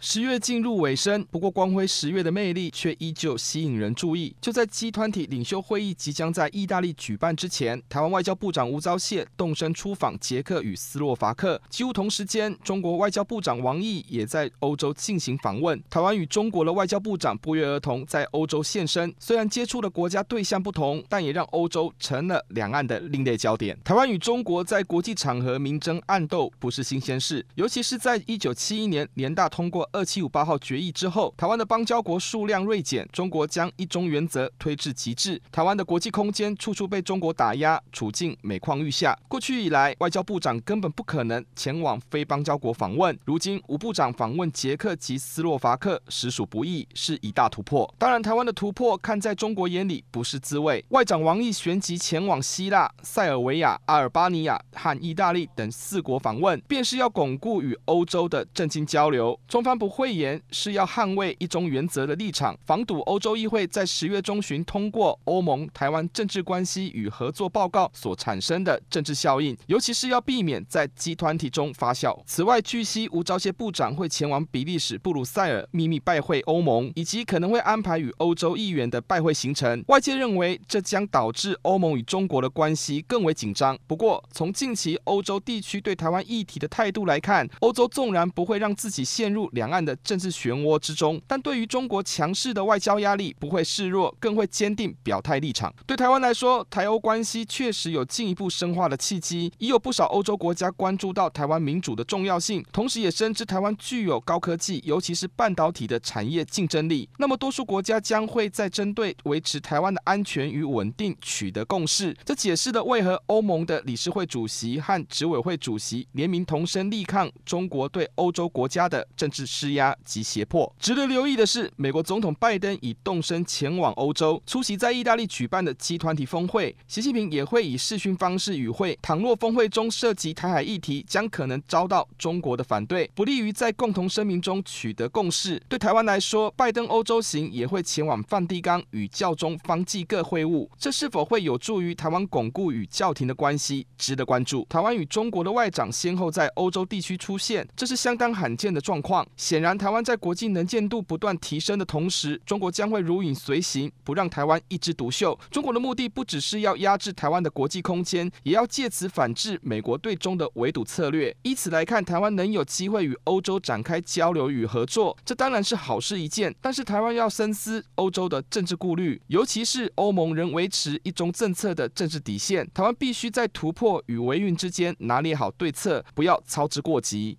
十月进入尾声，不过光辉十月的魅力却依旧吸引人注意。就在 G 团体领袖会议即将在意大利举办之前，台湾外交部长吴钊燮动身出访捷克与斯洛伐克。几乎同时间，中国外交部长王毅也在欧洲进行访问。台湾与中国的外交部长不约而同在欧洲现身。虽然接触的国家对象不同，但也让欧洲成了两岸的另类焦点。台湾与中国在国际场合明争暗斗不是新鲜事，尤其是在一九七一年联大通过。二七五八号决议之后，台湾的邦交国数量锐减，中国将一中原则推至极致，台湾的国际空间处处被中国打压，处境每况愈下。过去以来，外交部长根本不可能前往非邦交国访问，如今吴部长访问捷克及斯洛伐克，实属不易，是一大突破。当然，台湾的突破看在中国眼里不是滋味。外长王毅旋即前往希腊、塞尔维亚、阿尔巴尼亚和意大利等四国访问，便是要巩固与欧洲的政经交流。中方。不讳言是要捍卫一中原则的立场，防堵欧洲议会在十月中旬通过欧盟台湾政治关系与合作报告所产生的政治效应，尤其是要避免在集团体中发酵。此外，据悉吴钊燮部长会前往比利时布鲁塞尔秘密拜会欧盟，以及可能会安排与欧洲议员的拜会行程。外界认为这将导致欧盟与中国的关系更为紧张。不过，从近期欧洲地区对台湾议题的态度来看，欧洲纵然不会让自己陷入两。两岸的政治漩涡之中，但对于中国强势的外交压力不会示弱，更会坚定表态立场。对台湾来说，台欧关系确实有进一步深化的契机，已有不少欧洲国家关注到台湾民主的重要性，同时也深知台湾具有高科技，尤其是半导体的产业竞争力。那么，多数国家将会在针对维持台湾的安全与稳定取得共识。这解释了为何欧盟的理事会主席和执委会主席联名同声力抗中国对欧洲国家的政治施压及胁迫。值得留意的是，美国总统拜登已动身前往欧洲，出席在意大利举办的集团体峰会。习近平也会以视讯方式与会。倘若峰会中涉及台海议题，将可能遭到中国的反对，不利于在共同声明中取得共识。对台湾来说，拜登欧洲行也会前往梵蒂冈与教宗方济各会晤，这是否会有助于台湾巩固与教廷的关系，值得关注。台湾与中国的外长先后在欧洲地区出现，这是相当罕见的状况。显然，台湾在国际能见度不断提升的同时，中国将会如影随形，不让台湾一枝独秀。中国的目的不只是要压制台湾的国际空间，也要借此反制美国对中的围堵策略。以此来看，台湾能有机会与欧洲展开交流与合作，这当然是好事一件。但是，台湾要深思欧洲的政治顾虑，尤其是欧盟仍维持一中政策的政治底线。台湾必须在突破与维运之间拿捏好对策，不要操之过急。